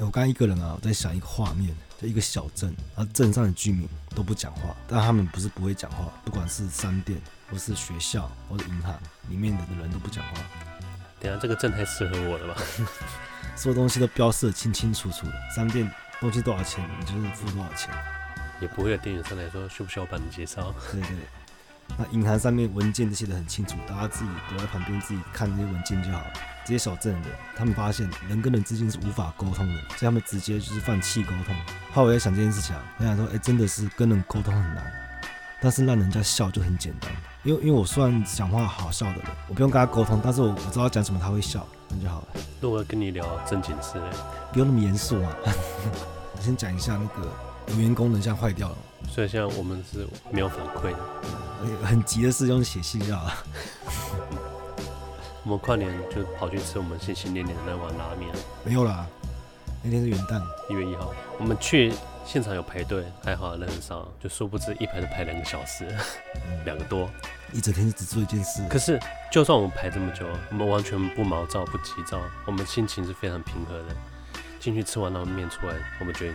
欸、我刚刚一个人啊，我在想一个画面，就一个小镇，然后镇上的居民都不讲话，但他们不是不会讲话，不管是商店，或是学校，或是银行里面的人都不讲话。等下这个镇太适合我了吧？所有东西都标示的清清楚楚的，商店东西多少钱，你就是付多少钱，也不会有店员上来说需不需要帮你介绍。对，对对。那银行上面文件都写的很清楚，大家自己躲在旁边自己看这些文件就好了。这些小镇的，他们发现人跟人之间是无法沟通的，所以他们直接就是放弃沟通。后来我在想这件事情啊，我想说，哎、欸，真的是跟人沟通很难，但是让人家笑就很简单。因为因为我算讲话好笑的人，我不用跟他沟通，但是我我知道讲什么他会笑，那就好了。那我要跟你聊正经事，不用那么严肃啊。我先讲一下那个留言功能现在坏掉了，所以现在我们是没有反馈的。很急的事用写信就好了。我们跨年就跑去吃我们心心念念的那碗拉面。没有啦，那天是元旦，一月一号。我们去现场有排队，还好人很少，就殊不知一排都排两个小时，两、嗯、个多，一整天只做一件事。可是就算我们排这么久，我们完全不毛躁不急躁，我们心情是非常平和的。进去吃完那碗面出来，我们觉得。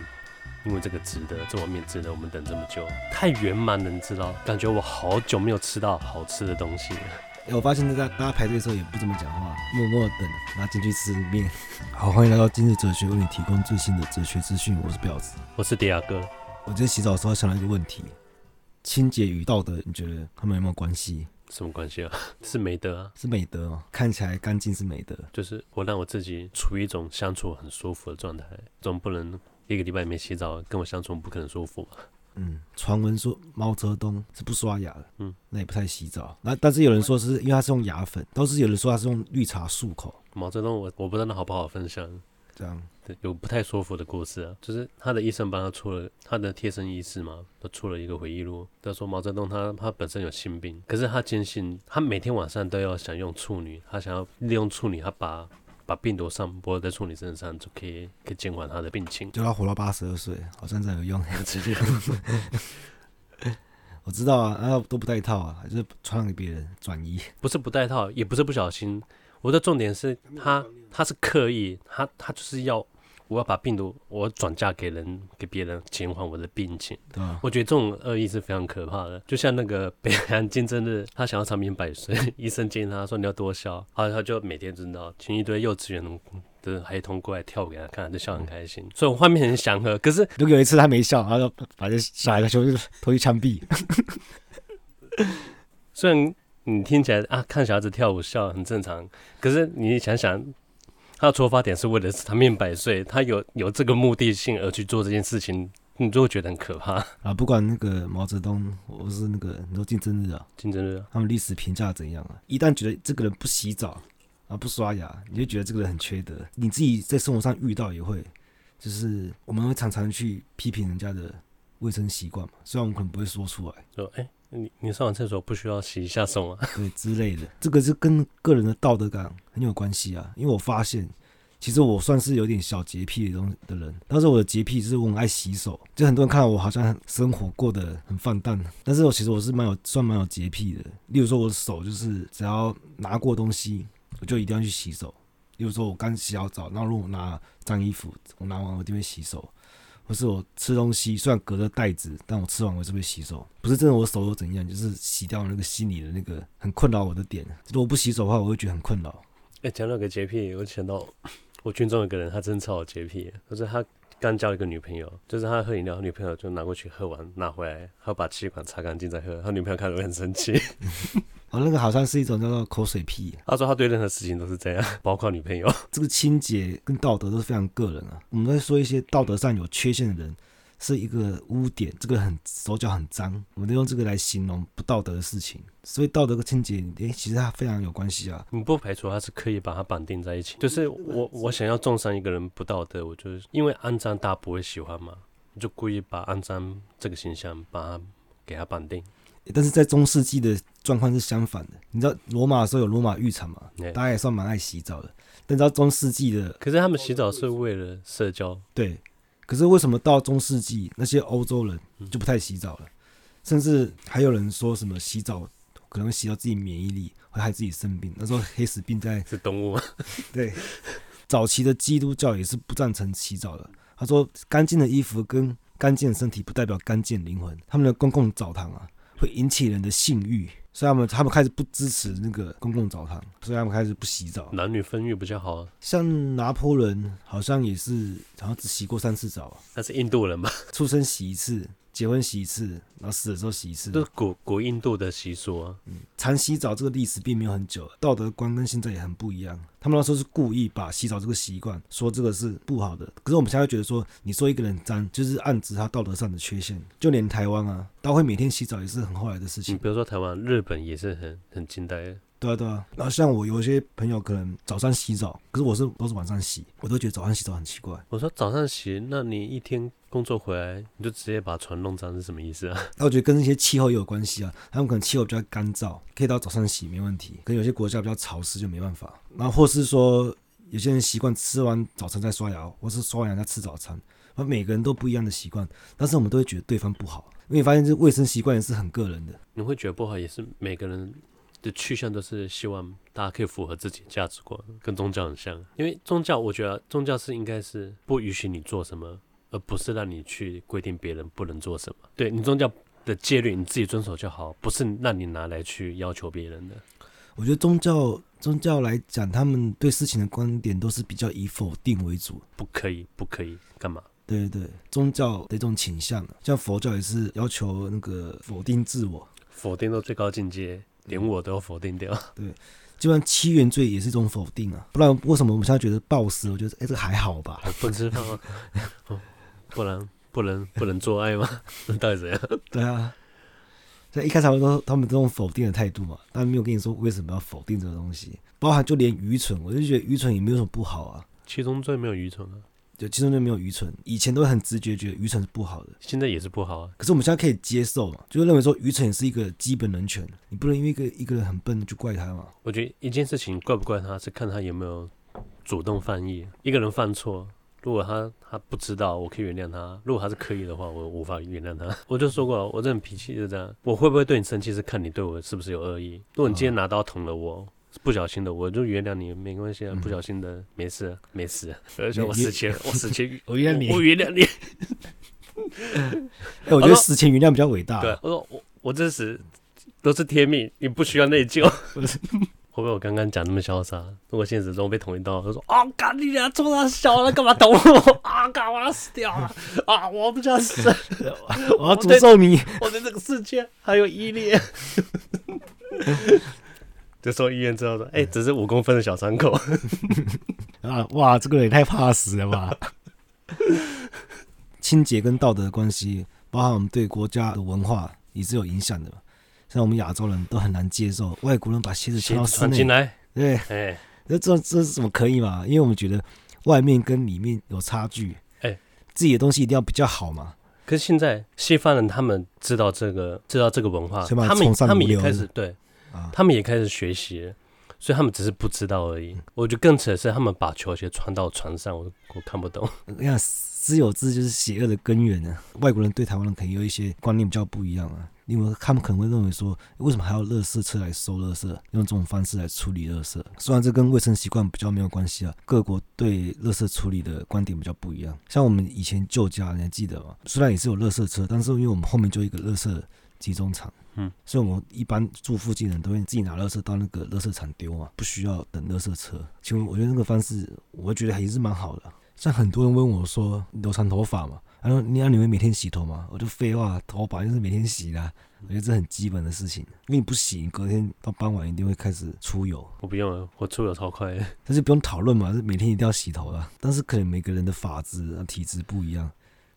因为这个值得，这碗面值得我们等这么久，太圆满了，你知道？感觉我好久没有吃到好吃的东西了。哎、欸，我发现大家大家排队的时候也不怎么讲话，默默的等，然后进去吃面。好，欢迎来到今日哲学，为你提供最新的哲学资讯。我是婊子，我是迪亚哥。我今天洗澡的时候想到一个问题：清洁与道德，你觉得他们有没有关系？什么关系啊？是美德啊，是美德哦。看起来干净是美德，就是我让我自己处于一种相处很舒服的状态，总不能。一个礼拜没洗澡，跟我相处不可能舒服。嗯，传闻说毛泽东是不刷牙的，嗯，那也不太洗澡。那但是有人说是因为他是用牙粉，倒是有人说他是用绿茶漱口。毛泽东我我不知道那好不好分享，这样对，有不太舒服的故事啊，就是他的医生帮他出了他的贴身医师嘛，都出了一个回忆录。他说毛泽东他他本身有心病，可是他坚信他每天晚上都要想用处女，他想要利用处女，他把。把病毒散播在处女身上，就可以可以监管他的病情。就要活到八十二岁，好像真有用。直接，我知道啊，然后都不带套啊，还是传染给别人转移。不是不带套，也不是不小心。我的重点是他，他是刻意，他他就是要。我要把病毒，我转嫁给人，给别人，减缓我的病情。对啊，我觉得这种恶意是非常可怕的。就像那个北韩金正日，他想要长命百岁，医生建议他说你要多笑，然后他就每天知道请一堆幼稚园的孩童过来跳舞给他看，就笑很开心。嗯、所以我画面很祥和。可是如果有一次他没笑，然后就把这小孩的胸就投去枪毙。虽然你听起来啊，看小孩子跳舞笑很正常，可是你想想。他的出发点是为了长命百岁，他有有这个目的性而去做这件事情，你就会觉得很可怕啊！不管那个毛泽东，或是那个你说竞争日啊，竞争日，他们历史评价怎样啊？一旦觉得这个人不洗澡啊，不刷牙，你就觉得这个人很缺德。你自己在生活上遇到也会，就是我们会常常去批评人家的卫生习惯嘛，虽然我们可能不会说出来，说哎。欸你你上完厕所不需要洗一下手吗？对之类的，这个是跟个人的道德感很有关系啊。因为我发现，其实我算是有点小洁癖的东的人，但是我的洁癖就是我很爱洗手。就很多人看到我好像生活过得很放荡，但是我其实我是蛮有算蛮有洁癖的。例如说，我的手就是只要拿过东西，我就一定要去洗手。例如说，我刚洗好澡，然后如果我拿脏衣服，我拿完我就会洗手。不是我吃东西，虽然隔着袋子，但我吃完我是会洗手。不是真的我手又怎样，就是洗掉那个心里的那个很困扰我的点。如果不洗手的话，我会觉得很困扰。哎、欸，讲到个洁癖，我想到我军中有个人，他真超有洁癖。就是他刚交了一个女朋友，就是他喝饮料，他女朋友就拿过去喝完拿回来，他把吸管擦干净再喝。他女朋友看了会很生气。哦，那个好像是一种叫做口水癖。他说他对任何事情都是这样，包括女朋友。这个清洁跟道德都是非常个人啊。我们在说一些道德上有缺陷的人是一个污点，这个很手脚很脏，我们都用这个来形容不道德的事情。所以道德跟清洁，诶，其实它非常有关系啊。你不排除他是刻意把它绑定在一起。就是我我想要重伤一个人不道德，我就是因为肮脏大家不会喜欢嘛，就故意把肮脏这个形象把它给它绑定。但是在中世纪的状况是相反的，你知道罗马的时候有罗马浴场嘛？大家也算蛮爱洗澡的。但你知道中世纪的，可是他们洗澡是为了社交。对，可是为什么到中世纪那些欧洲人就不太洗澡了？嗯、甚至还有人说什么洗澡可能会洗到自己免疫力，会害自己生病。那时候黑死病在是动物吗？对，早期的基督教也是不赞成洗澡的。他说，干净的衣服跟干净的身体不代表干净灵魂。他们的公共澡堂啊，会引起人的性欲。所以他们他们开始不支持那个公共澡堂，所以他们开始不洗澡。男女分浴比较好。像拿破仑好像也是，好像只洗过三次澡。他是印度人吧？出生洗一次。结婚洗一次，然后死的时候洗一次，这是古古印度的习俗啊。嗯，常洗澡这个历史并没有很久，道德观跟现在也很不一样。他们那时候是故意把洗澡这个习惯说这个是不好的，可是我们现在觉得说，你说一个人脏，就是暗指他道德上的缺陷。就连台湾啊，都会每天洗澡也是很后来的事情。你比如说台湾、日本也是很很近代的。对啊对啊，然后像我有一些朋友可能早上洗澡，可是我是都是晚上洗，我都觉得早上洗澡很奇怪。我说早上洗，那你一天工作回来你就直接把床弄脏是什么意思啊？那我觉得跟那些气候也有关系啊，他们可能气候比较干燥，可以到早上洗没问题。可有些国家比较潮湿就没办法。然后或是说有些人习惯吃完早餐再刷牙，或是刷完牙再吃早餐，而每个人都不一样的习惯，但是我们都会觉得对方不好，因为你发现这卫生习惯也是很个人的。你会觉得不好也是每个人。的去向都是希望大家可以符合自己的价值观，跟宗教很像。因为宗教，我觉得宗教是应该是不允许你做什么，而不是让你去规定别人不能做什么。对，你宗教的戒律你自己遵守就好，不是让你拿来去要求别人的。我觉得宗教宗教来讲，他们对事情的观点都是比较以否定为主，不可以，不可以干嘛？对对对，宗教的一种倾向，像佛教也是要求那个否定自我，否定到最高境界。连我都要否定掉，对，就算七原罪也是一种否定啊，不然为什么我们现在觉得暴食？我觉得哎，这个还好吧，不吃饭吗？不 然不能不能做爱吗？那到底怎样？对啊，所以一开始他们都他们这种否定的态度嘛，但没有跟你说为什么要否定这个东西，包含就连愚蠢，我就觉得愚蠢也没有什么不好啊，七宗罪没有愚蠢啊。就其中就没有愚蠢，以前都会很直觉觉得愚蠢是不好的，现在也是不好啊。可是我们现在可以接受嘛，就是认为说愚蠢也是一个基本人权，你不能因为一个一个人很笨就怪他嘛。我觉得一件事情怪不怪他是看他有没有主动犯意。一个人犯错，如果他他不知道，我可以原谅他；如果他是刻意的话，我无法原谅他。我就说过，我这种脾气就这样。我会不会对你生气，是看你对我是不是有恶意。如果你今天拿刀捅了我。不小心的，我就原谅你，没关系啊。不小心的，没事，没事。而且我死前，我死前，我原谅你，我原谅你。哎，我觉得死前原谅比较伟大。对，我说我我这死都是天命，你不需要内疚。会不会我刚刚讲那么潇洒？如果现实中被捅一刀，他说啊，干你俩这么小了，干嘛捅我？啊，干我要死掉了啊！我不想死，我要诅咒你。我对这个世界还有依恋。就送医院之后说，哎、欸，只是五公分的小伤口 啊！哇，这个也太怕死了吧！清洁跟道德的关系，包含我们对国家的文化也是有影响的。像我们亚洲人都很难接受外国人把鞋子穿到室内进来，对，哎，那这这是怎么可以嘛？因为我们觉得外面跟里面有差距，哎、欸，自己的东西一定要比较好嘛。可是现在西方人他们知道这个，知道这个文化，他们他们也开始对。他们也开始学习，所以他们只是不知道而已。我觉得更扯的是，他们把球鞋穿到船上，我我看不懂。你看，私有制就是邪恶的根源呢。外国人对台湾人可能有一些观念比较不一样啊，因为他们可能会认为说，为什么还要垃圾车来收垃圾，用这种方式来处理垃圾？虽然这跟卫生习惯比较没有关系啊，各国对垃圾处理的观点比较不一样。像我们以前旧家，你还记得吗？虽然也是有垃圾车，但是因为我们后面就一个垃圾集中场。嗯，所以我们一般住附近的人都会自己拿垃圾到那个垃圾场丢嘛，不需要等垃圾车。其实我觉得那个方式，我觉得还是蛮好的。像很多人问我说，留长头发嘛，他说你要你会每天洗头吗？我就废话，头发就是每天洗的。我觉得这很基本的事情，因为你不洗，你隔天到傍晚一定会开始出油。我不用了，我出油超快。但是不用讨论嘛，是每天一定要洗头的。但是可能每个人的发质、体质不一样。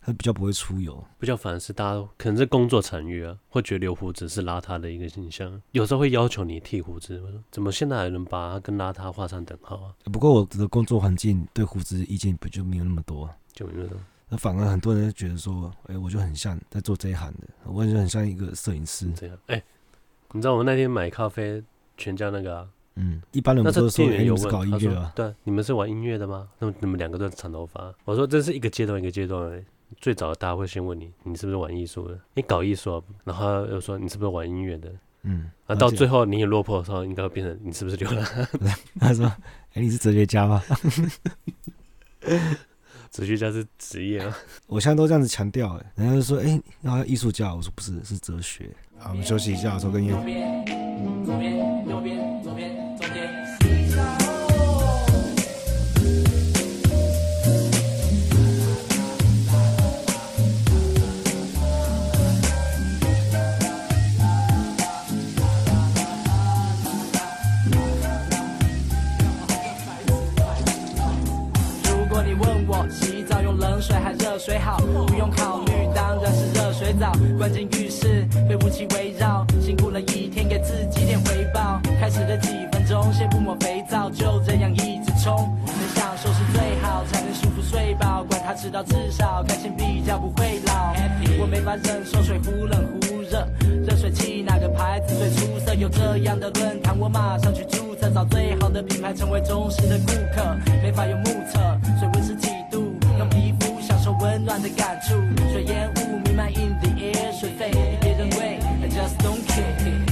他比较不会出油，比较反而是大家可能是工作场域啊，会觉得留胡子是邋遢的一个形象，有时候会要求你剃胡子。我说怎么现在还能把它跟邋遢画上等号啊？不过我的工作环境对胡子意见不就没有那么多，就没有那么多。那反而很多人觉得说，哎、欸，我就很像在做这一行的，我就很像一个摄影师。这样，哎、欸，你知道我们那天买咖啡全家那个啊？嗯，一般人不是说店员有问，搞音乐啊？对，你们是玩音乐的吗？那你们两个都是长头发。我说这是一个阶段一个阶段的。最早大家会先问你，你是不是玩艺术的？你搞艺术，然后又说你是不是玩音乐的？嗯，啊，到最后你也落魄的时候，应该会变成你是不是流浪汉？他说：“哎、欸，你是哲学家吗？” 哲学家是职业啊，我现在都这样子强调，哎，人家就说：“哎、欸，要艺术家。”我说：“不是，是哲学。”好，我们休息一下，抽根烟。关进浴室被雾气围绕，辛苦了一天，给自己点回报。开始的几分钟，先不抹肥皂，就这样一直冲。能享受是最好，才能舒服睡饱。管他迟到，至少开心比较不会老。我没法忍受水忽冷忽热，热水器哪个牌子最出色？有这样的论坛，我马上去注册，找最好的品牌，成为忠实的顾客。没法用目测，水温是几度？让皮肤享受温暖的感触，水烟雾弥漫 in the air，水费比别人贵，I just don't care。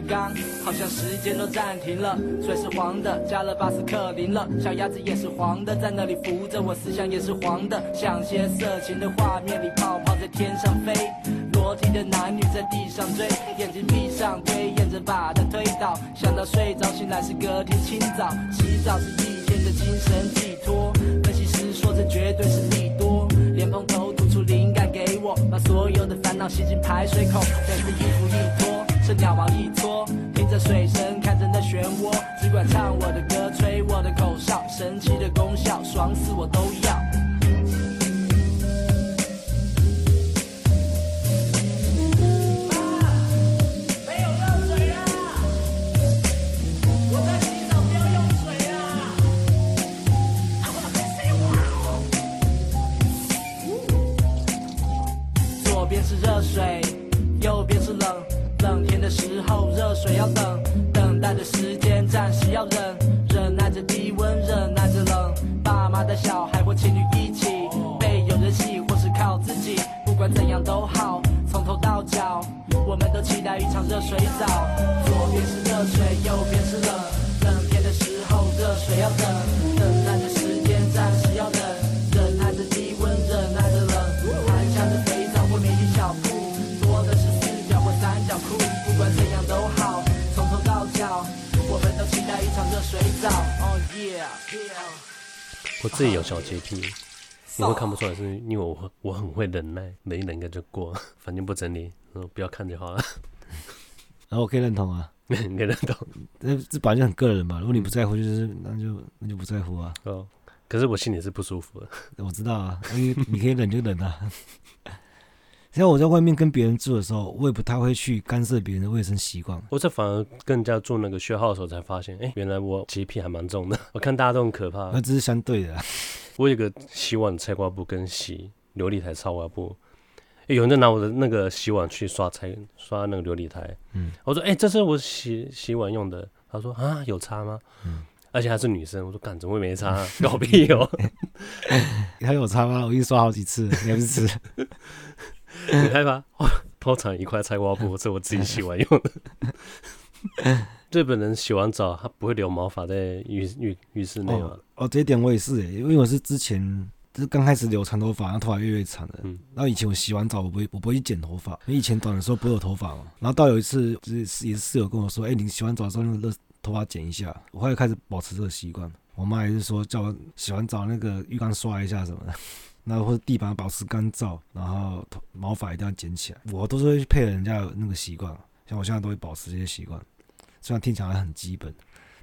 缸好像时间都暂停了，水是黄的，加了巴斯克林了，小鸭子也是黄的，在那里浮着，我思想也是黄的，像些色情的画面里，泡泡在天上飞，裸体的男女在地上追，眼睛闭上，推演着把它推倒，想到睡着醒来是隔天清早，洗澡是一天的精神寄托，分析师说这绝对是利多，莲蓬头吐出灵感给我，把所有的烦恼吸进排水孔，但是衣服一脱。这鸟毛一撮，听着水声，看着那漩涡，只管唱我的歌，吹我的口哨，神奇的功效，爽死我都要。我自己有小洁癖，你会看不出来，是因为我我很会忍耐，没忍个就过，反正不整理，嗯，不要看就好了。然 后我可以认同啊，可以认同，这这本来就很个人嘛。如果你不在乎，就是那就那就不在乎啊。哦，可是我心里是不舒服的。我知道啊，因为你可以忍就忍啊。像我在外面跟别人住的时候，我也不太会去干涉别人的卫生习惯。我这反而更加做那个学号的时候才发现，哎，原来我洁癖还蛮重的。我看大家都很可怕，那这是相对的啊。我有个洗碗菜瓜布跟洗琉璃台擦瓜布，有人在拿我的那个洗碗去刷菜刷那个琉璃台。嗯，我说，哎，这是我洗洗碗用的。他说啊，有擦吗？嗯，而且还是女生。我说，干怎么会没擦啊？搞屁哦！还有擦吗？我已经刷好几次，你还不是吃？你害怕？通常一块菜瓜布，是我自己洗完用的。日本人洗完澡，他不会留毛发在浴浴浴室内吗？哦，这一点我也是，因为我是之前就是刚开始留长头发，然后头发越来越长的。嗯，然后以前我洗完澡，我不会我不会去剪头发，因为以前短的时候不会有头发嘛。然后到有一次，就是也是室友跟我说：“哎、欸，你洗完澡的时候用热头发剪一下。”我后来开始保持这个习惯。我妈也是说叫我洗完澡那个浴缸刷一下什么的。那或者地板保持干燥，然后头毛发一定要剪起来。我都是会配合人家有那个习惯，像我现在都会保持这些习惯。虽然听起来很基本，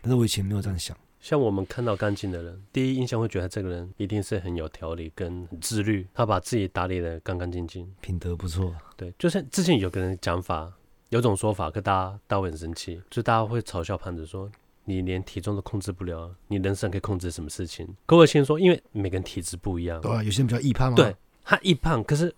但是我以前没有这样想。像我们看到干净的人，第一印象会觉得这个人一定是很有条理跟很自律，他把自己打理的干干净净，品德不错。对，就像之前有个人讲法，有种说法，可大家大家会很生气，就大家会嘲笑胖子说。你连体重都控制不了，你人生可以控制什么事情？可我先说，因为每个人体质不一样，对啊，有些人比较易胖嘛。对，他易胖，可是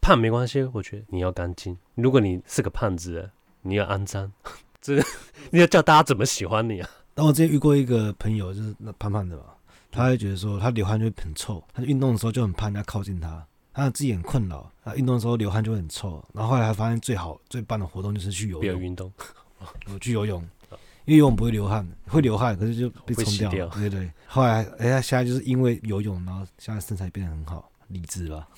胖没关系，我觉得你要干净。如果你是个胖子，你要肮脏，这个你要叫大家怎么喜欢你啊？但我之前遇过一个朋友，就是那胖胖的嘛，他会觉得说他流汗就会很臭，他运动的时候就很怕人家靠近他，他自己很困扰，他运动的时候流汗就会很臭。然后后来还发现最好最棒的活动就是去游泳，运动，我去游泳。因为游泳不会流汗，会流汗，可是就被冲掉对，对对，后来哎，他现在就是因为游泳，然后现在身材变得很好，理智了。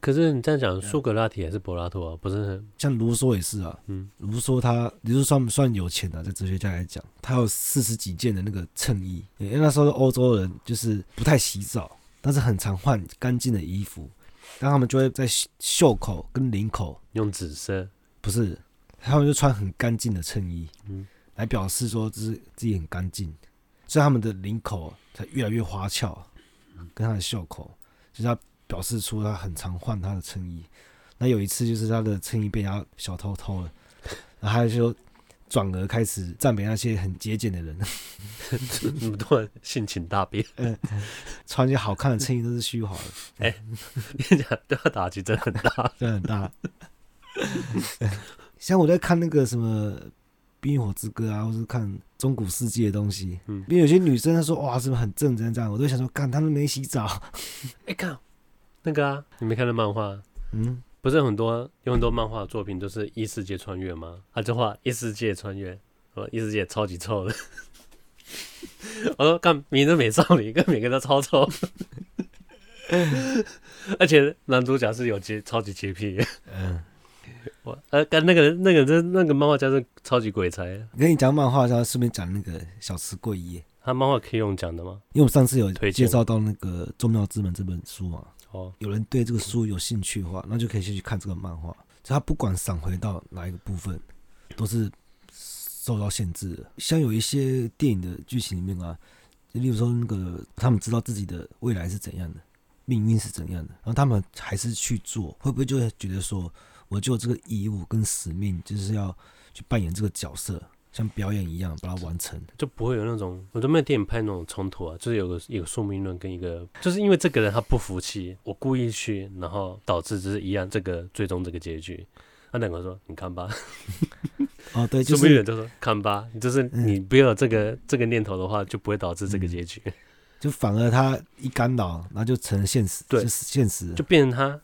可是你这样讲，苏格拉底还是柏拉图啊？不是，像卢梭也是啊。嗯，卢梭他，你说算不算有钱的？在哲学家来讲，他有四十几件的那个衬衣。因为那时候的欧洲人就是不太洗澡，但是很常换干净的衣服，但他们就会在袖口跟领口用紫色，不是，他们就穿很干净的衬衣。嗯。来表示说，就是自己很干净，所以他们的领口才越来越花俏，跟他的袖口，就是他表示出他很常换他的衬衣。那有一次，就是他的衬衣被人家小偷偷了，然后他就转而开始赞美那些很节俭的人，那么多人性情大变，嗯穿些好看的衬衣都是虚华的。哎、欸，你讲对他打击真的很大，真的很大。像我在看那个什么。《冰与火之歌》啊，或是看中古世纪的东西，嗯，因为有些女生她说哇，是不是很正？这样这样，我都想说，干，他们没洗澡。哎、欸，看那个啊，你没看到漫画？嗯，不是很多有很多漫画作品都是异世界穿越吗？他就画异世界穿越，哦，异世界超级臭的。我说看名字美少女，跟每个都超臭，而且男主角是有洁超级洁癖。嗯。我呃，跟那个那个那那个漫画家是超级鬼才。我跟你讲漫画，家顺便讲那个小池贵一。他漫画可以用讲的吗？因为我上次有介绍到那个《宗庙之门》这本书嘛。哦。有人对这个书有兴趣的话，那就可以先去看这个漫画。就他不管闪回到哪一个部分，都是受到限制的。像有一些电影的剧情里面啊，就例如说那个他们知道自己的未来是怎样的，命运是怎样的，然后他们还是去做，会不会就会觉得说？我就有这个义务跟使命，就是要去扮演这个角色，像表演一样把它完成，就不会有那种我都没有电影拍那种冲突啊，就是有个有个宿命论跟一个，就是因为这个人他不服气，我故意去，然后导致就是一样这个最终这个结局。他两个说：“你看吧。”哦，对，宿命论就说：“看吧，就是你不要这个、嗯、这个念头的话，就不会导致这个结局。嗯”就反而他一干扰，那就成了现实，对，就是现实，就变成他。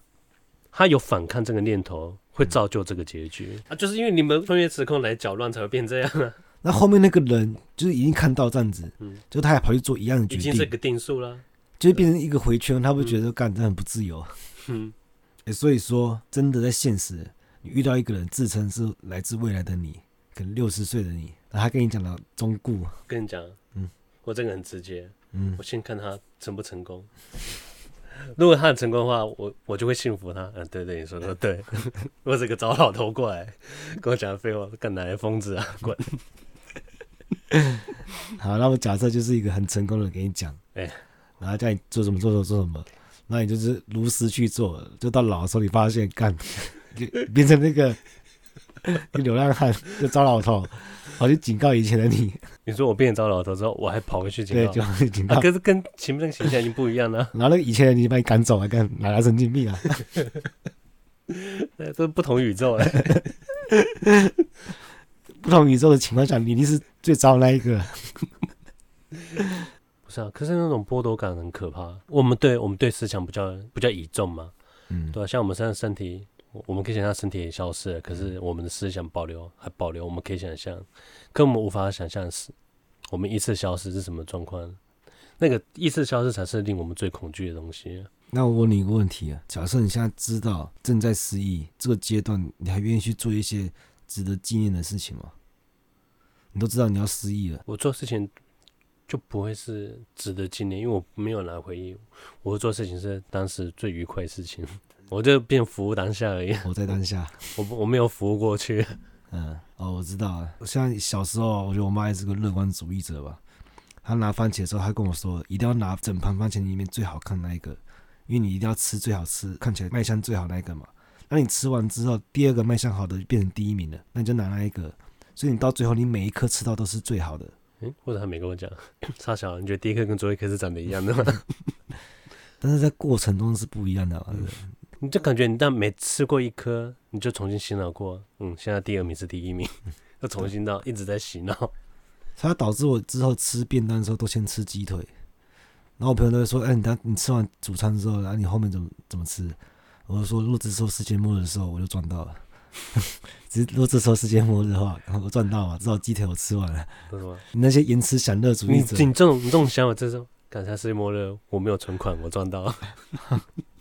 他有反抗这个念头，会造就这个结局、嗯、啊！就是因为你们穿越时空来搅乱，才会变这样啊。那后面那个人就是已经看到这样子，嗯，就他还跑去做一样的决定，已经是个定数了，就变成一个回圈，他会觉得干这很不自由。嗯，欸、所以说真的在现实，你遇到一个人自称是来自未来的你，可能六十岁的你，然后他跟你讲了忠告，跟你讲，嗯，我这个很直接，嗯，我先看他成不成功。如果他很成功的话，我我就会信服他。嗯，对对，你说的 对。如果这个糟老头过来 跟我讲废话，干哪来疯子啊？滚！好，那我假设就是一个很成功的人给你讲，哎、欸，然后叫你做什么做什么做什么，那你就是如实去做，就到老的时候你发现干，就变成那个流浪汉，就糟老头。跑去警告以前的你。你说我变成糟老头之后，我还跑回去警告，对，就警告。啊、可是跟前面那个形象已经不一样了。然后那个以前的你把你赶走了，干哪来神经病啊？这是不同宇宙哎。不同宇宙的情况下，你一定是最糟的那一个。不是啊，可是那种剥夺感很可怕。我们对我们对思想比较比较倚重嘛，嗯，对啊，像我们现在身体。我们可以想象身体也消失了，可是我们的思想保留还保留。我们可以想象，可我们无法想象的是，我们意识消失是什么状况？那个意识消失才是令我们最恐惧的东西。那我问你一个问题啊，假设你现在知道正在失忆这个阶段，你还愿意去做一些值得纪念的事情吗？你都知道你要失忆了，我做事情就不会是值得纪念，因为我没有拿回忆。我会做事情是当时最愉快的事情。我就变服务当下而已。我在当下，我我没有服务过去。嗯，哦，我知道了。像小时候，我觉得我妈也是个乐观主义者吧。她拿番茄的时候，她跟我说，一定要拿整盘番茄里面最好看那一个，因为你一定要吃最好吃、看起来卖相最好那一个嘛。那你吃完之后，第二个卖相好的变成第一名了，那你就拿那一个。所以你到最后，你每一颗吃到都是最好的。嗯，或者他没跟我讲，差小，你觉得第一颗跟最后一颗是长得一样的吗？但是在过程中是不一样的。嗯你就感觉你但每吃过一颗，你就重新洗脑过。嗯，现在第二名是第一名，又重新到一直在洗脑。它导致我之后吃便当的时候都先吃鸡腿，然后我朋友都会说：“哎、欸，你等你吃完主餐之后，然后你后面怎么怎么吃？”我就说：“如果这时候世界末日的时候，我就赚到了。只如果这时候世界末日的话，我赚到了，至少鸡腿我吃完了。你那些延迟享乐主义者，你你这种你这种想法，这种赶上世界末日，我没有存款，我赚到了。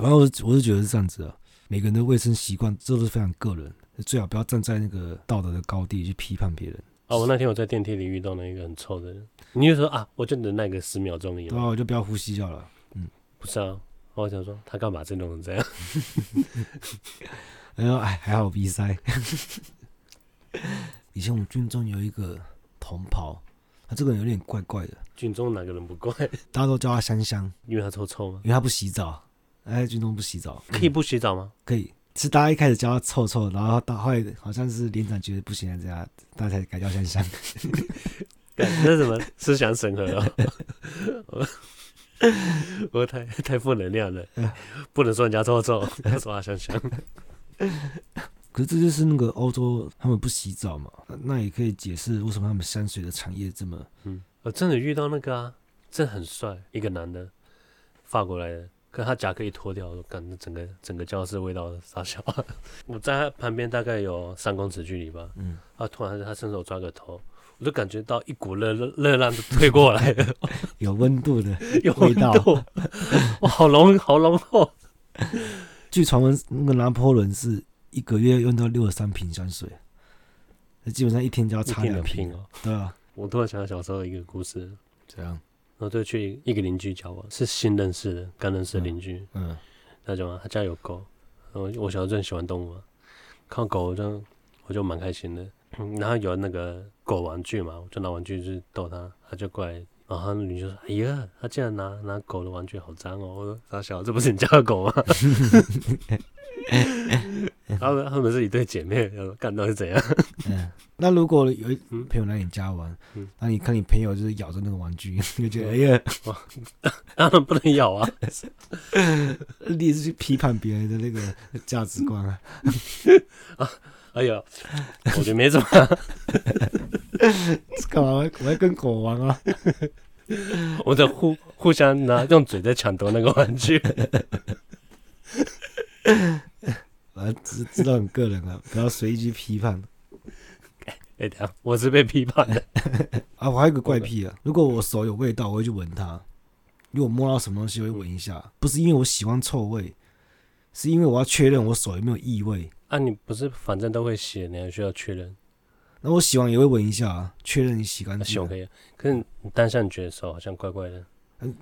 然后我我是觉得是这样子啊，每个人的卫生习惯这都是非常个人，最好不要站在那个道德的高地去批判别人。哦，我那天我在电梯里遇到了一个很臭的人，你就说啊，我就忍耐个十秒钟而已。对啊，我就不要呼吸掉了。嗯，不是啊，我想说他干嘛这种人这样？然后哎，还好鼻塞。以前我们军中有一个同袍，他这个人有点怪怪的。军中哪个人不怪？大家都叫他香香，因为他臭臭吗？因为他不洗澡。哎，军中不洗澡，可以不洗澡吗？嗯、可以，是大家一开始叫他臭臭，然后到后来好像是连长觉得不行了，这样大家才改叫香香。这是什么思想审核哦？我我太太负能量了，不能说人家臭臭，要说他香香。可是这就是那个欧洲，他们不洗澡嘛，那也可以解释为什么他们香水的产业这么……嗯，我真的遇到那个啊，真的很帅，一个男的，法国来的。可他夹克一脱掉，我感觉整个整个教室味道傻小。我在他旁边大概有三公尺距离吧，嗯，他突然他伸手抓个头，我就感觉到一股热热热浪就推过来了，有温度的，有味道，哇，好浓好浓厚。据传闻，那个拿破仑是一个月用到六十三瓶香水，那基本上一天就要擦两瓶哦。对啊，我突然想到小时候一个故事，这样。然后就去一个邻居家玩，是新认识的，刚认识的邻居。嗯，他讲他家有狗，然后我小时候就很喜欢动物嘛，看狗我就我就蛮开心的。然后有那个狗玩具嘛，我就拿玩具去逗它，它就过来，然后邻居就说：“哎呀，他竟然拿拿狗的玩具，好脏哦！”我说：“傻小，这不是你家的狗吗？” 他们他们是一对姐妹，然后干到是怎样？嗯，那如果有一朋友来你家玩，嗯，那你看你朋友就是咬着那个玩具，你就觉得哎呀，当然不能咬啊！你是去批判别人的那个价值观啊？啊，哎呀，我觉得没什么。干嘛？我要跟狗玩啊？我在互互相拿用嘴在抢夺那个玩具。反正知知道你个人啊，不要随意去批判。哎，等下，我是被批判的 啊！我还有个怪癖啊，如果我手有味道，我会去闻它。如果摸到什么东西，我会闻一下，不是因为我喜欢臭味，是因为我要确认我手有没有异味。啊，你不是反正都会洗，你还需要确认？那我洗完也会闻一下啊，确认你洗干净。洗可以，可是你当下你觉得手好像怪怪的。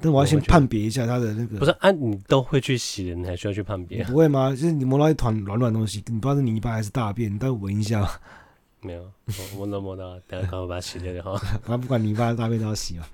但我要先判别一下它的那个。不是啊，你都会去洗的，你还需要去判别？不会吗？就是你摸到一团软软东西，你不知道是泥巴还是大便，你再闻一下。没有，我闻都摸到，等下赶快把它洗掉就好。反正不管泥巴大便都要洗嘛。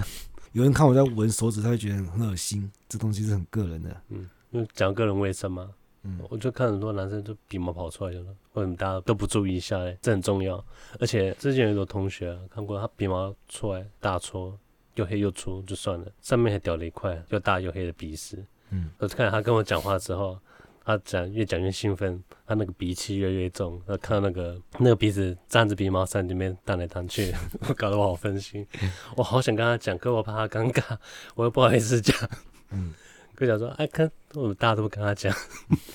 有人看我在闻手指，他会觉得很恶心。这东西是很个人的。嗯，因为讲个人卫生嘛。嗯，我就看很多男生就鼻毛跑出来了，为什么大家都不注意一下？哎，这很重要。而且之前有个同学、啊、看过他鼻毛出来大撮。又黑又粗就算了，上面还掉了一块又大又黑的鼻屎。嗯，我看他跟我讲话之后，他讲越讲越兴奋，他那个鼻气越来越重。他看到那个那个鼻子沾着鼻毛在里面荡来荡去，我搞得我好分心。我好想跟他讲，可我怕他尴尬，我又不好意思讲。嗯，跟讲说，哎，看我们大家都不跟他讲。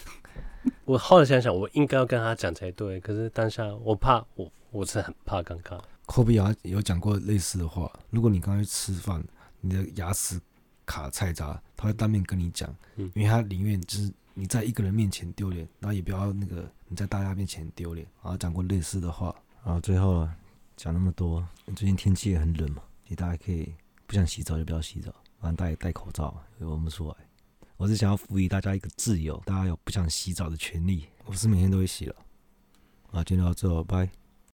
我后来想想，我应该要跟他讲才对，可是当下我怕我我是很怕尴尬。科比亚有讲过类似的话，如果你刚才去吃饭，你的牙齿卡菜渣，他会当面跟你讲，嗯，因为他宁愿就是你在一个人面前丢脸，然后也不要那个你在大家面前丢脸，然后讲过类似的话，然后最后讲那么多，最近天气也很冷嘛，其实大家可以不想洗澡就不要洗澡，反正戴戴口罩，也闻不出来。我是想要赋予大家一个自由，大家有不想洗澡的权利。我是每天都会洗了，啊，今天到这，拜。